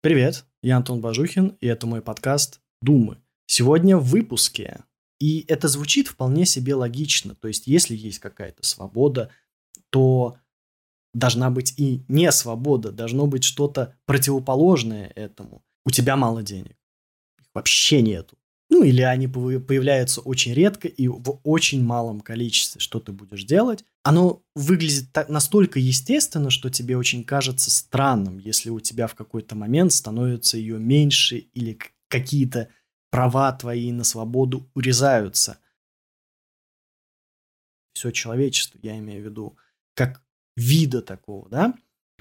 Привет, я Антон Бажухин, и это мой подкаст «Думы». Сегодня в выпуске. И это звучит вполне себе логично. То есть, если есть какая-то свобода, то должна быть и не свобода, должно быть что-то противоположное этому. У тебя мало денег. Их вообще нету. Ну, или они появляются очень редко и в очень малом количестве. Что ты будешь делать? Оно выглядит так, настолько естественно, что тебе очень кажется странным, если у тебя в какой-то момент становится ее меньше или какие-то права твои на свободу урезаются. Все человечество, я имею в виду, как вида такого, да,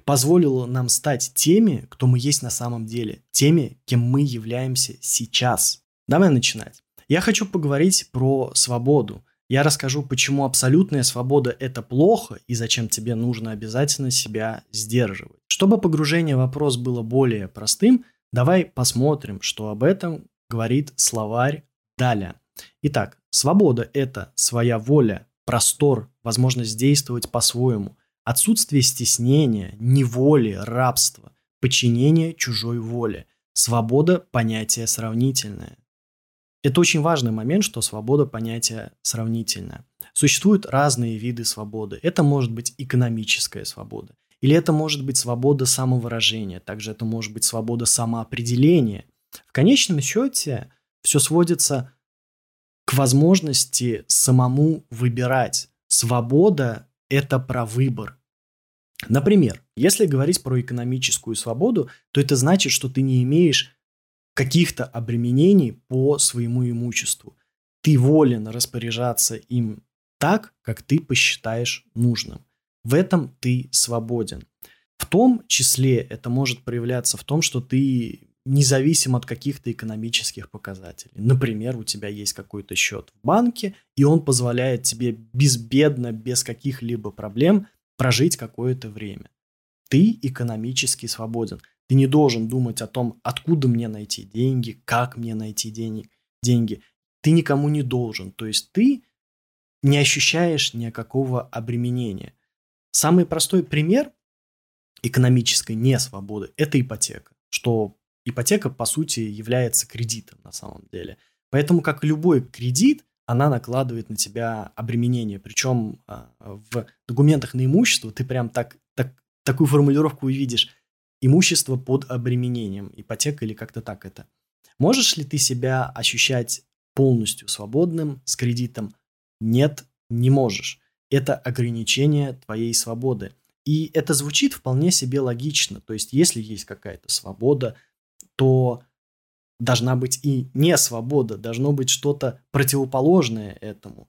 позволило нам стать теми, кто мы есть на самом деле, теми, кем мы являемся сейчас. Давай начинать. Я хочу поговорить про свободу. Я расскажу, почему абсолютная свобода – это плохо и зачем тебе нужно обязательно себя сдерживать. Чтобы погружение в вопрос было более простым, давай посмотрим, что об этом говорит словарь Даля. Итак, свобода – это своя воля, простор, возможность действовать по-своему, отсутствие стеснения, неволи, рабства, подчинение чужой воле. Свобода – понятие сравнительное. Это очень важный момент, что свобода понятие сравнительное. Существуют разные виды свободы. Это может быть экономическая свобода. Или это может быть свобода самовыражения. Также это может быть свобода самоопределения. В конечном счете все сводится к возможности самому выбирать. Свобода – это про выбор. Например, если говорить про экономическую свободу, то это значит, что ты не имеешь каких-то обременений по своему имуществу. Ты волен распоряжаться им так, как ты посчитаешь нужным. В этом ты свободен. В том числе это может проявляться в том, что ты независим от каких-то экономических показателей. Например, у тебя есть какой-то счет в банке, и он позволяет тебе безбедно, без каких-либо проблем прожить какое-то время. Ты экономически свободен. Ты не должен думать о том, откуда мне найти деньги, как мне найти денег, деньги. Ты никому не должен. То есть ты не ощущаешь никакого обременения. Самый простой пример экономической несвободы – это ипотека, что ипотека, по сути, является кредитом на самом деле. Поэтому, как любой кредит, она накладывает на тебя обременение. Причем а, в документах на имущество ты прям так, так, такую формулировку увидишь имущество под обременением, ипотека или как-то так это. Можешь ли ты себя ощущать полностью свободным с кредитом? Нет, не можешь. Это ограничение твоей свободы. И это звучит вполне себе логично. То есть, если есть какая-то свобода, то должна быть и не свобода, должно быть что-то противоположное этому.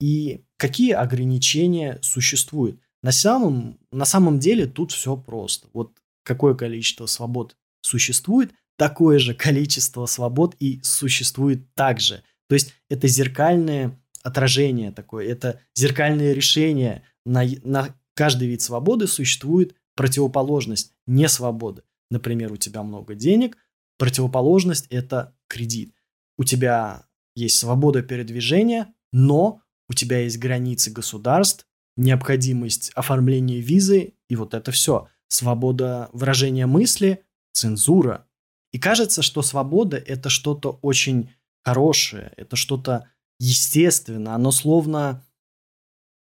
И какие ограничения существуют? На самом, на самом деле тут все просто. Вот какое количество свобод существует, такое же количество свобод и существует также. То есть это зеркальное отражение такое, это зеркальное решение. На, на каждый вид свободы существует противоположность не свободы. Например, у тебя много денег, противоположность – это кредит. У тебя есть свобода передвижения, но у тебя есть границы государств, необходимость оформления визы, и вот это все – свобода выражения мысли, цензура. И кажется, что свобода – это что-то очень хорошее, это что-то естественное, оно словно...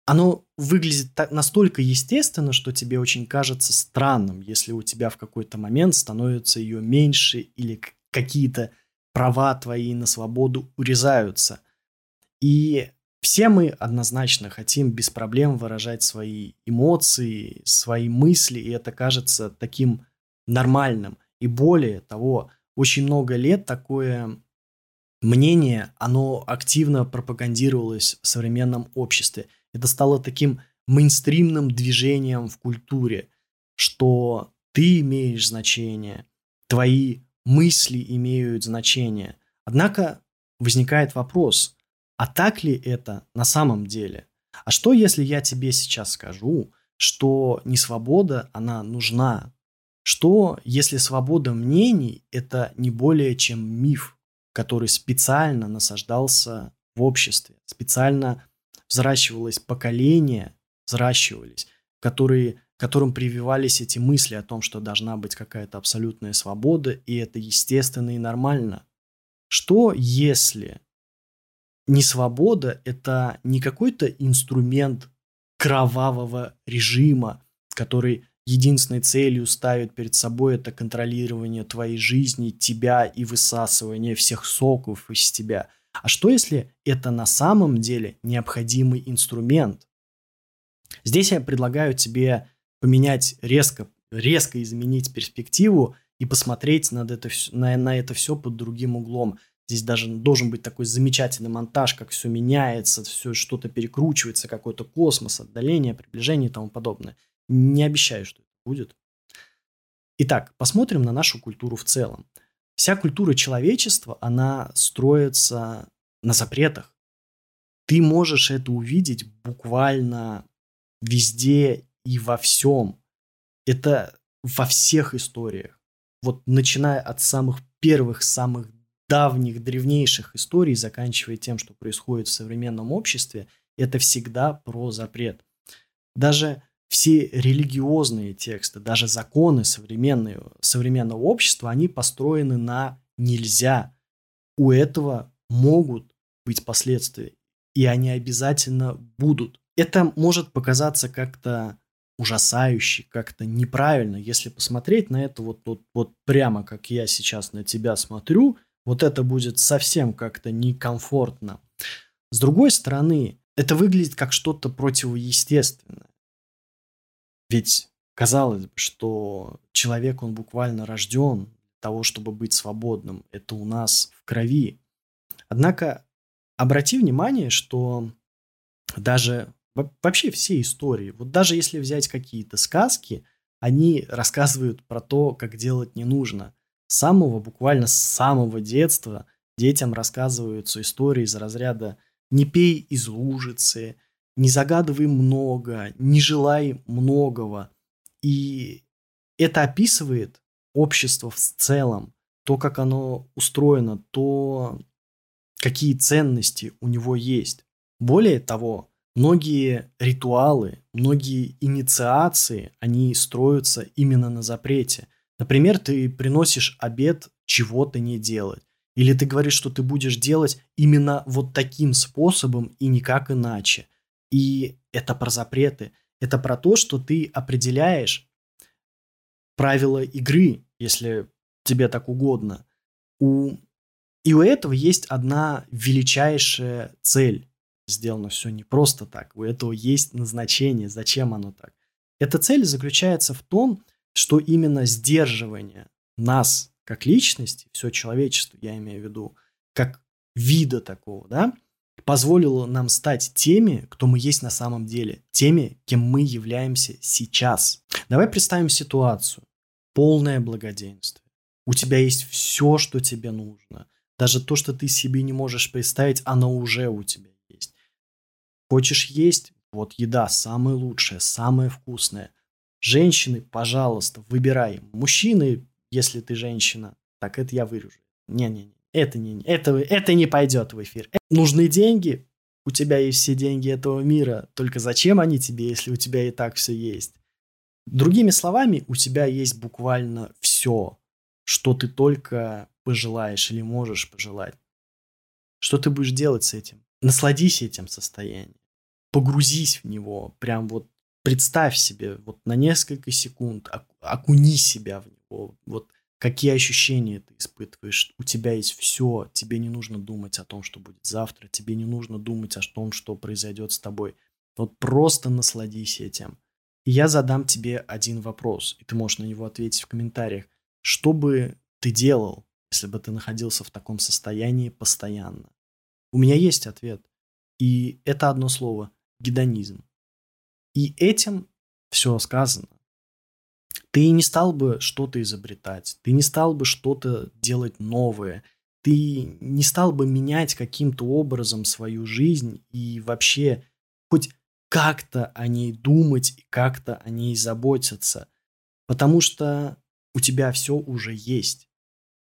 Оно выглядит так, настолько естественно, что тебе очень кажется странным, если у тебя в какой-то момент становится ее меньше или какие-то права твои на свободу урезаются. И все мы однозначно хотим без проблем выражать свои эмоции, свои мысли, и это кажется таким нормальным. И более того, очень много лет такое мнение, оно активно пропагандировалось в современном обществе. Это стало таким мейнстримным движением в культуре, что ты имеешь значение, твои мысли имеют значение. Однако возникает вопрос, а так ли это на самом деле? А что, если я тебе сейчас скажу, что не свобода, она нужна? Что, если свобода мнений – это не более чем миф, который специально насаждался в обществе, специально взращивалось поколение, взращивались, которые которым прививались эти мысли о том, что должна быть какая-то абсолютная свобода, и это естественно и нормально. Что если не свобода – это не какой-то инструмент кровавого режима, который единственной целью ставит перед собой это контролирование твоей жизни, тебя и высасывание всех соков из тебя. А что если это на самом деле необходимый инструмент? Здесь я предлагаю тебе поменять резко, резко изменить перспективу и посмотреть над это, на, на это все под другим углом. Здесь даже должен быть такой замечательный монтаж, как все меняется, все что-то перекручивается, какой-то космос, отдаление, приближение и тому подобное. Не обещаю, что это будет. Итак, посмотрим на нашу культуру в целом. Вся культура человечества, она строится на запретах. Ты можешь это увидеть буквально везде и во всем. Это во всех историях. Вот начиная от самых первых, самых давних, древнейших историй, заканчивая тем, что происходит в современном обществе, это всегда про запрет. Даже все религиозные тексты, даже законы современные, современного общества, они построены на нельзя. У этого могут быть последствия, и они обязательно будут. Это может показаться как-то ужасающе, как-то неправильно, если посмотреть на это вот, вот, вот прямо, как я сейчас на тебя смотрю, вот это будет совсем как-то некомфортно. С другой стороны, это выглядит как что-то противоестественное. Ведь казалось бы, что человек, он буквально рожден для того, чтобы быть свободным. Это у нас в крови. Однако обрати внимание, что даже вообще все истории, вот даже если взять какие-то сказки, они рассказывают про то, как делать не нужно. С самого, буквально с самого детства детям рассказываются истории из разряда «не пей из лужицы», не загадывай много, не желай многого. И это описывает общество в целом, то, как оно устроено, то, какие ценности у него есть. Более того, многие ритуалы, многие инициации, они строятся именно на запрете. Например, ты приносишь обед чего-то не делать. Или ты говоришь, что ты будешь делать именно вот таким способом и никак иначе – и это про запреты. Это про то, что ты определяешь правила игры, если тебе так угодно. У... И у этого есть одна величайшая цель. Сделано все не просто так. У этого есть назначение. Зачем оно так? Эта цель заключается в том, именно сдерживание нас как личности, все человечество, я имею в виду, как вида такого, да, позволило нам стать теми, кто мы есть на самом деле, теми, кем мы являемся сейчас. Давай представим ситуацию. Полное благоденствие. У тебя есть все, что тебе нужно. Даже то, что ты себе не можешь представить, оно уже у тебя есть. Хочешь есть? Вот еда самая лучшая, самая вкусная. Женщины, пожалуйста, выбирай. Мужчины, если ты женщина, так это я вырежу. Не-не-не. Это не, это, это не пойдет в эфир. Нужны деньги, у тебя есть все деньги этого мира, только зачем они тебе, если у тебя и так все есть? Другими словами, у тебя есть буквально все, что ты только пожелаешь или можешь пожелать. Что ты будешь делать с этим? Насладись этим состоянием. Погрузись в него. Прям вот представь себе вот на несколько секунд, окуни себя в него. Вот какие ощущения ты испытываешь. У тебя есть все, тебе не нужно думать о том, что будет завтра, тебе не нужно думать о том, что произойдет с тобой. Вот просто насладись этим. И я задам тебе один вопрос, и ты можешь на него ответить в комментариях. Что бы ты делал, если бы ты находился в таком состоянии постоянно? У меня есть ответ. И это одно слово – гедонизм. И этим все сказано ты не стал бы что-то изобретать, ты не стал бы что-то делать новое, ты не стал бы менять каким-то образом свою жизнь и вообще хоть как-то о ней думать и как-то о ней заботиться, потому что у тебя все уже есть.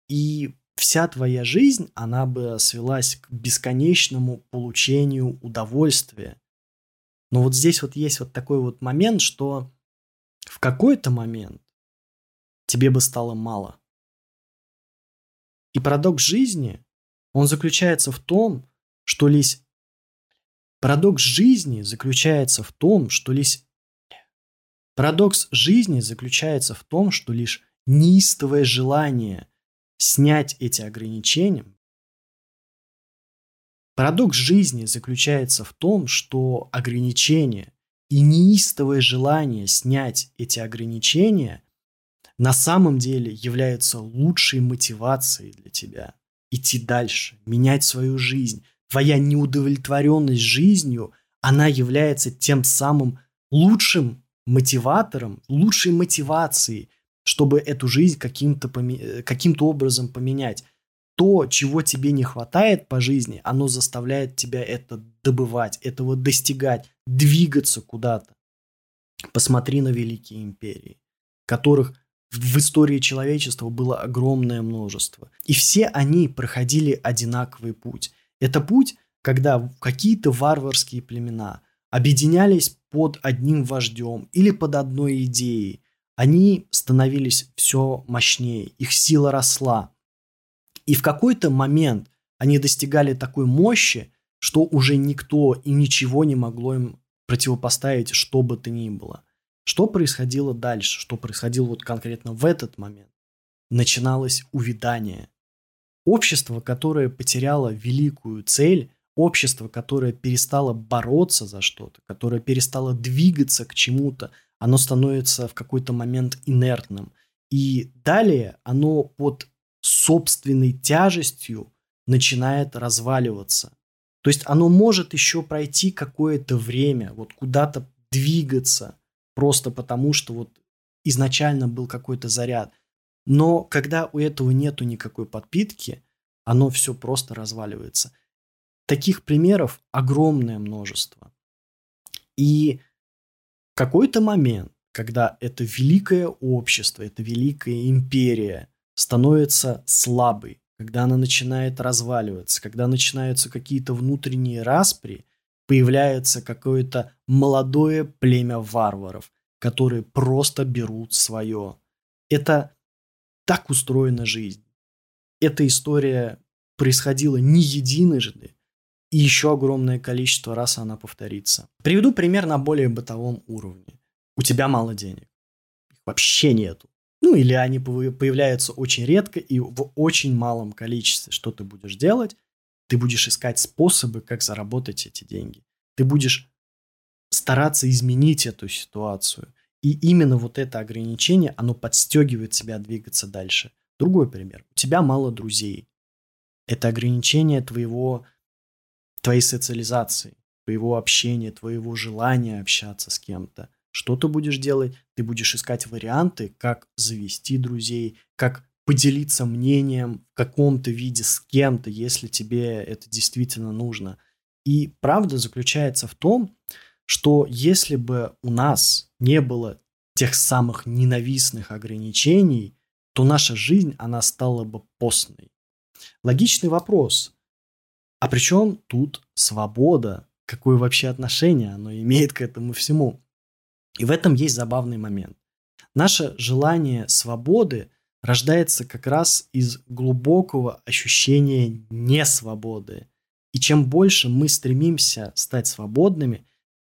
И вся твоя жизнь, она бы свелась к бесконечному получению удовольствия. Но вот здесь вот есть вот такой вот момент, что в какой-то момент тебе бы стало мало. И парадокс жизни, он заключается в том, что лишь... Парадокс жизни заключается в том, что лишь... Парадокс жизни заключается в том, что лишь неистовое желание снять эти ограничения. Парадокс жизни заключается в том, что ограничения и неистовое желание снять эти ограничения на самом деле являются лучшей мотивацией для тебя идти дальше, менять свою жизнь. Твоя неудовлетворенность жизнью, она является тем самым лучшим мотиватором, лучшей мотивацией, чтобы эту жизнь каким-то, поме- каким-то образом поменять. То, чего тебе не хватает по жизни, оно заставляет тебя это добывать, этого достигать, двигаться куда-то. Посмотри на великие империи, которых в истории человечества было огромное множество. И все они проходили одинаковый путь. Это путь, когда какие-то варварские племена объединялись под одним вождем или под одной идеей. Они становились все мощнее, их сила росла. И в какой-то момент они достигали такой мощи, что уже никто и ничего не могло им противопоставить, что бы то ни было. Что происходило дальше? Что происходило вот конкретно в этот момент? Начиналось увядание. Общество, которое потеряло великую цель, общество, которое перестало бороться за что-то, которое перестало двигаться к чему-то, оно становится в какой-то момент инертным. И далее оно под собственной тяжестью начинает разваливаться. То есть оно может еще пройти какое-то время, вот куда-то двигаться, просто потому что вот изначально был какой-то заряд. Но когда у этого нету никакой подпитки, оно все просто разваливается. Таких примеров огромное множество. И какой-то момент, когда это великое общество, это великая империя становится слабой, когда она начинает разваливаться, когда начинаются какие-то внутренние распри, появляется какое-то молодое племя варваров, которые просто берут свое. Это так устроена жизнь. Эта история происходила не единожды, и еще огромное количество раз она повторится. Приведу пример на более бытовом уровне. У тебя мало денег. Их вообще нету. Ну или они появляются очень редко и в очень малом количестве. Что ты будешь делать? Ты будешь искать способы, как заработать эти деньги. Ты будешь стараться изменить эту ситуацию. И именно вот это ограничение, оно подстегивает тебя двигаться дальше. Другой пример. У тебя мало друзей. Это ограничение твоего, твоей социализации, твоего общения, твоего желания общаться с кем-то. Что ты будешь делать? Ты будешь искать варианты, как завести друзей, как поделиться мнением в каком-то виде с кем-то, если тебе это действительно нужно. И правда заключается в том, что если бы у нас не было тех самых ненавистных ограничений, то наша жизнь, она стала бы постной. Логичный вопрос. А при чем тут свобода? Какое вообще отношение оно имеет к этому всему? И в этом есть забавный момент. Наше желание свободы рождается как раз из глубокого ощущения несвободы. И чем больше мы стремимся стать свободными,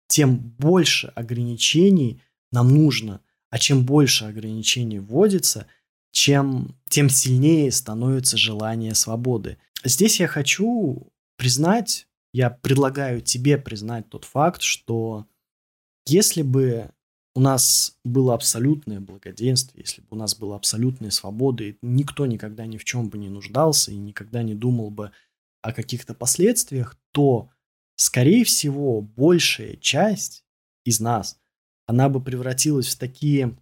тем больше ограничений нам нужно. А чем больше ограничений вводится, чем, тем сильнее становится желание свободы. Здесь я хочу признать, я предлагаю тебе признать тот факт, что если бы у нас было абсолютное благоденствие, если бы у нас была абсолютная свобода, и никто никогда ни в чем бы не нуждался и никогда не думал бы о каких-то последствиях, то, скорее всего, большая часть из нас, она бы превратилась в такие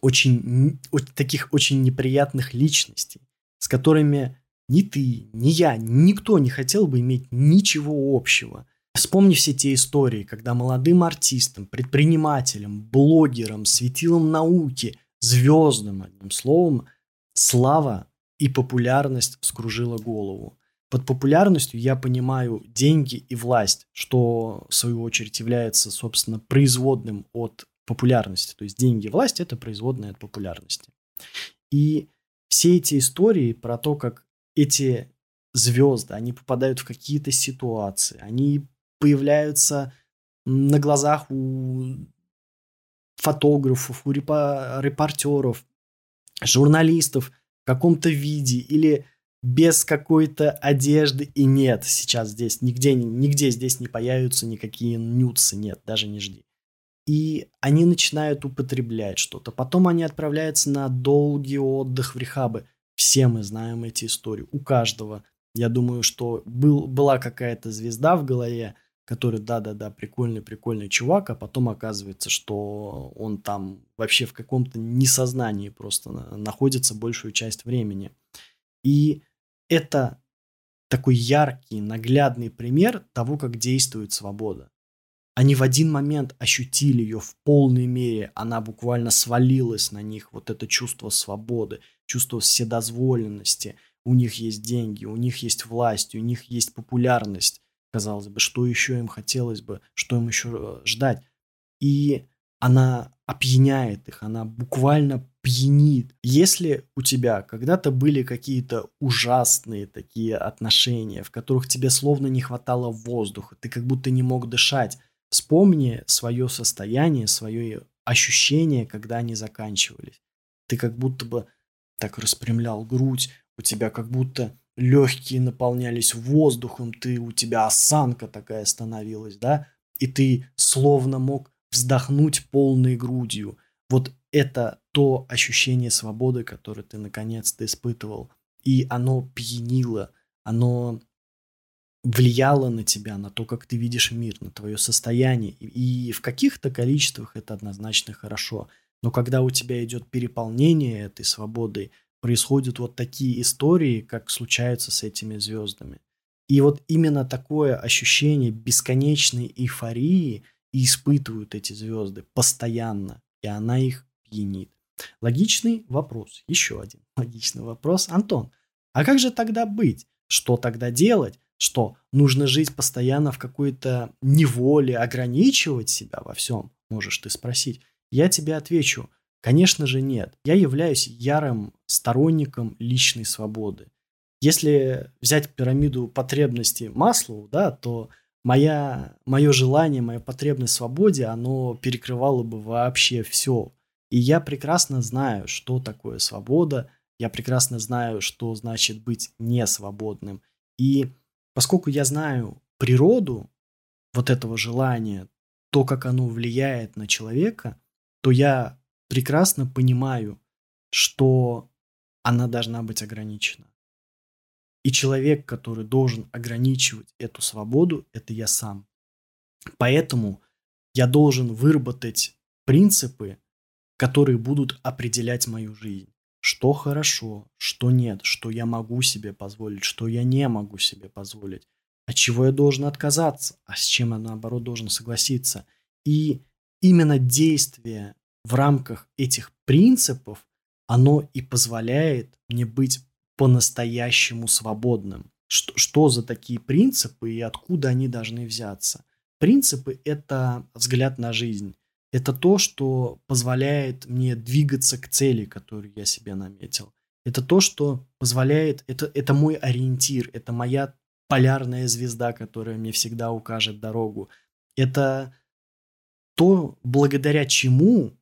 очень, таких очень неприятных личностей, с которыми ни ты, ни я, никто не хотел бы иметь ничего общего. Вспомни все те истории, когда молодым артистам, предпринимателям, блогерам, светилам науки, звездам, одним словом, слава и популярность вскружила голову. Под популярностью я понимаю деньги и власть, что в свою очередь является, собственно, производным от популярности. То есть деньги и власть – это производная от популярности. И все эти истории про то, как эти звезды, они попадают в какие-то ситуации, они появляются на глазах у фотографов, у репортеров, журналистов в каком-то виде или без какой-то одежды. И нет, сейчас здесь нигде, нигде здесь не появятся никакие нюцы, нет, даже не жди. И они начинают употреблять что-то. Потом они отправляются на долгий отдых в рехабы. Все мы знаем эти истории. У каждого. Я думаю, что был, была какая-то звезда в голове, который, да-да-да, прикольный, прикольный чувак, а потом оказывается, что он там вообще в каком-то несознании просто находится большую часть времени. И это такой яркий, наглядный пример того, как действует свобода. Они в один момент ощутили ее в полной мере, она буквально свалилась на них, вот это чувство свободы, чувство вседозволенности. У них есть деньги, у них есть власть, у них есть популярность казалось бы, что еще им хотелось бы, что им еще э, ждать. И она опьяняет их, она буквально пьянит. Если у тебя когда-то были какие-то ужасные такие отношения, в которых тебе словно не хватало воздуха, ты как будто не мог дышать, вспомни свое состояние, свое ощущение, когда они заканчивались. Ты как будто бы так распрямлял грудь, у тебя как будто легкие наполнялись воздухом, ты, у тебя осанка такая становилась, да, и ты словно мог вздохнуть полной грудью. Вот это то ощущение свободы, которое ты наконец-то испытывал. И оно пьянило, оно влияло на тебя, на то, как ты видишь мир, на твое состояние. И в каких-то количествах это однозначно хорошо. Но когда у тебя идет переполнение этой свободой, происходят вот такие истории, как случаются с этими звездами. И вот именно такое ощущение бесконечной эйфории и испытывают эти звезды постоянно, и она их пьянит. Логичный вопрос, еще один логичный вопрос. Антон, а как же тогда быть? Что тогда делать? Что нужно жить постоянно в какой-то неволе, ограничивать себя во всем? Можешь ты спросить. Я тебе отвечу – Конечно же нет. Я являюсь ярым сторонником личной свободы. Если взять пирамиду потребностей Маслоу, да, то моя, мое желание, моя потребность в свободе, оно перекрывало бы вообще все. И я прекрасно знаю, что такое свобода, я прекрасно знаю, что значит быть несвободным. И поскольку я знаю природу вот этого желания, то, как оно влияет на человека, то я прекрасно понимаю, что она должна быть ограничена. И человек, который должен ограничивать эту свободу, это я сам. Поэтому я должен выработать принципы, которые будут определять мою жизнь. Что хорошо, что нет, что я могу себе позволить, что я не могу себе позволить, от чего я должен отказаться, а с чем я наоборот должен согласиться. И именно действие в рамках этих принципов оно и позволяет мне быть по-настоящему свободным. Что, что за такие принципы и откуда они должны взяться? Принципы – это взгляд на жизнь. Это то, что позволяет мне двигаться к цели, которую я себе наметил. Это то, что позволяет, это, это мой ориентир, это моя полярная звезда, которая мне всегда укажет дорогу. Это то, благодаря чему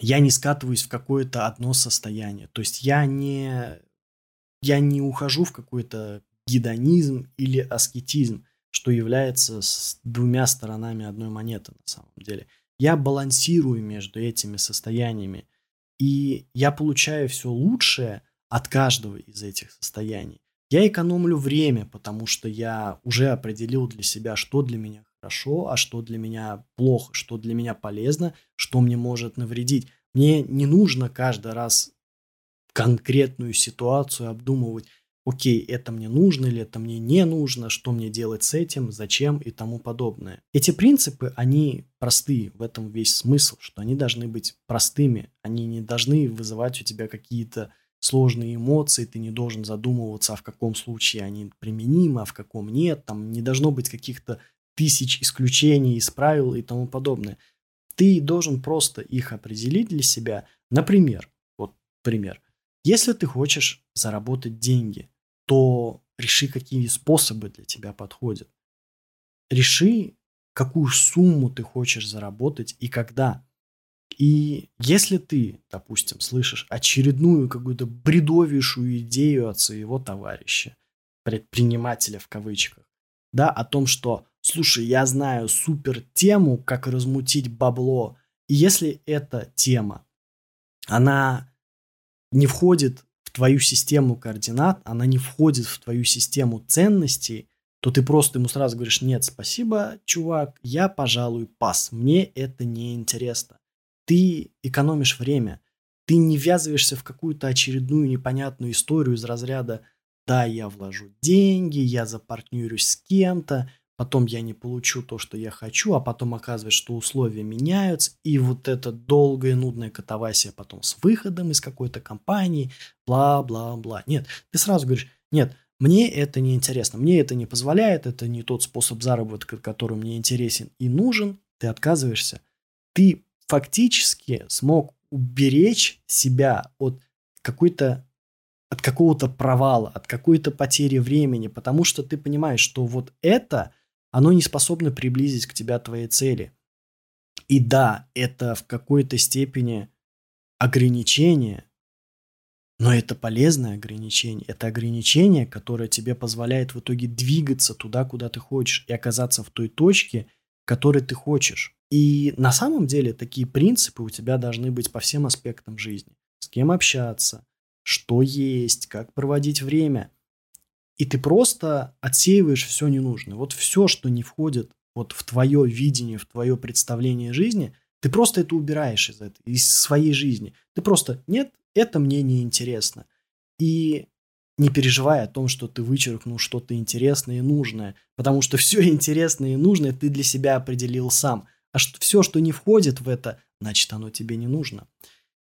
я не скатываюсь в какое-то одно состояние. То есть я не, я не ухожу в какой-то гедонизм или аскетизм, что является с двумя сторонами одной монеты на самом деле. Я балансирую между этими состояниями, и я получаю все лучшее от каждого из этих состояний. Я экономлю время, потому что я уже определил для себя, что для меня хорошо, а что для меня плохо, что для меня полезно, что мне может навредить. Мне не нужно каждый раз конкретную ситуацию обдумывать, окей, это мне нужно или это мне не нужно, что мне делать с этим, зачем и тому подобное. Эти принципы, они простые, в этом весь смысл, что они должны быть простыми, они не должны вызывать у тебя какие-то сложные эмоции, ты не должен задумываться, а в каком случае они применимы, а в каком нет, там не должно быть каких-то тысяч исключений из правил и тому подобное. Ты должен просто их определить для себя. Например, вот пример. Если ты хочешь заработать деньги, то реши, какие способы для тебя подходят. Реши, какую сумму ты хочешь заработать и когда. И если ты, допустим, слышишь очередную какую-то бредовейшую идею от своего товарища, предпринимателя в кавычках, да, о том, что, слушай, я знаю супер тему, как размутить бабло, и если эта тема, она не входит в твою систему координат, она не входит в твою систему ценностей, то ты просто ему сразу говоришь, нет, спасибо, чувак, я, пожалуй, пас, мне это не интересно ты экономишь время, ты не ввязываешься в какую-то очередную непонятную историю из разряда «да, я вложу деньги, я запартнерюсь с кем-то, потом я не получу то, что я хочу, а потом оказывается, что условия меняются, и вот это долгая нудная катавасия потом с выходом из какой-то компании, бла-бла-бла. Нет, ты сразу говоришь, нет, мне это не интересно, мне это не позволяет, это не тот способ заработка, который мне интересен и нужен, ты отказываешься. Ты фактически смог уберечь себя от какой-то от какого-то провала, от какой-то потери времени, потому что ты понимаешь, что вот это, оно не способно приблизить к тебе твоей цели. И да, это в какой-то степени ограничение, но это полезное ограничение. Это ограничение, которое тебе позволяет в итоге двигаться туда, куда ты хочешь, и оказаться в той точке, которой ты хочешь. И на самом деле такие принципы у тебя должны быть по всем аспектам жизни. С кем общаться, что есть, как проводить время. И ты просто отсеиваешь все ненужное. Вот все, что не входит вот в твое видение, в твое представление жизни, ты просто это убираешь из, этой, из своей жизни. Ты просто, нет, это мне не интересно. И не переживай о том, что ты вычеркнул что-то интересное и нужное, потому что все интересное и нужное ты для себя определил сам. А что, все, что не входит в это, значит, оно тебе не нужно.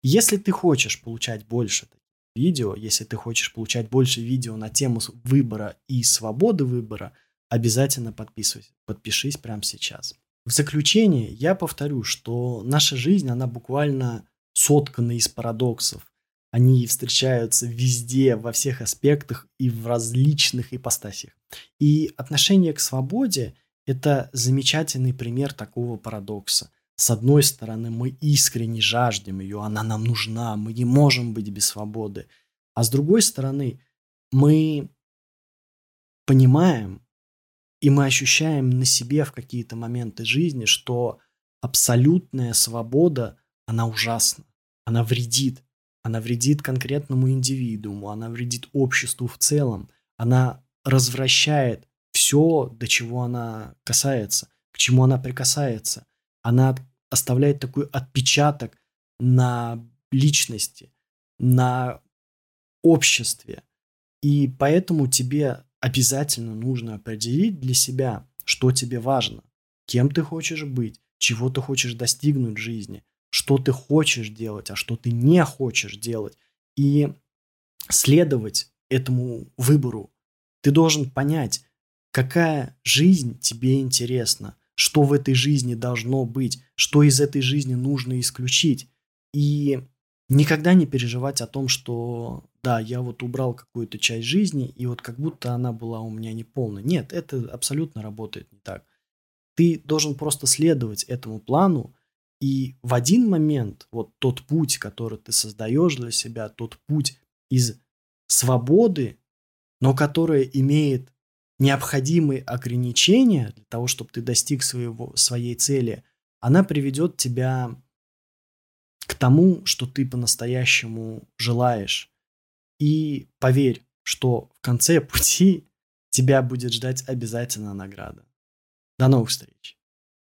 Если ты хочешь получать больше видео, если ты хочешь получать больше видео на тему выбора и свободы выбора, обязательно подписывайся, подпишись прямо сейчас. В заключение я повторю, что наша жизнь, она буквально соткана из парадоксов. Они встречаются везде, во всех аспектах и в различных ипостасях. И отношение к свободе это замечательный пример такого парадокса. С одной стороны, мы искренне жаждем ее, она нам нужна, мы не можем быть без свободы. А с другой стороны, мы понимаем и мы ощущаем на себе в какие-то моменты жизни, что абсолютная свобода, она ужасна, она вредит. Она вредит конкретному индивидууму, она вредит обществу в целом, она развращает все, до чего она касается, к чему она прикасается. Она оставляет такой отпечаток на личности, на обществе. И поэтому тебе обязательно нужно определить для себя, что тебе важно, кем ты хочешь быть, чего ты хочешь достигнуть в жизни, что ты хочешь делать, а что ты не хочешь делать. И следовать этому выбору. Ты должен понять, какая жизнь тебе интересна, что в этой жизни должно быть, что из этой жизни нужно исключить. И никогда не переживать о том, что да, я вот убрал какую-то часть жизни, и вот как будто она была у меня неполной. Нет, это абсолютно работает не так. Ты должен просто следовать этому плану, и в один момент вот тот путь, который ты создаешь для себя, тот путь из свободы, но которая имеет необходимые ограничения для того, чтобы ты достиг своего, своей цели, она приведет тебя к тому, что ты по-настоящему желаешь. И поверь, что в конце пути тебя будет ждать обязательно награда. До новых встреч!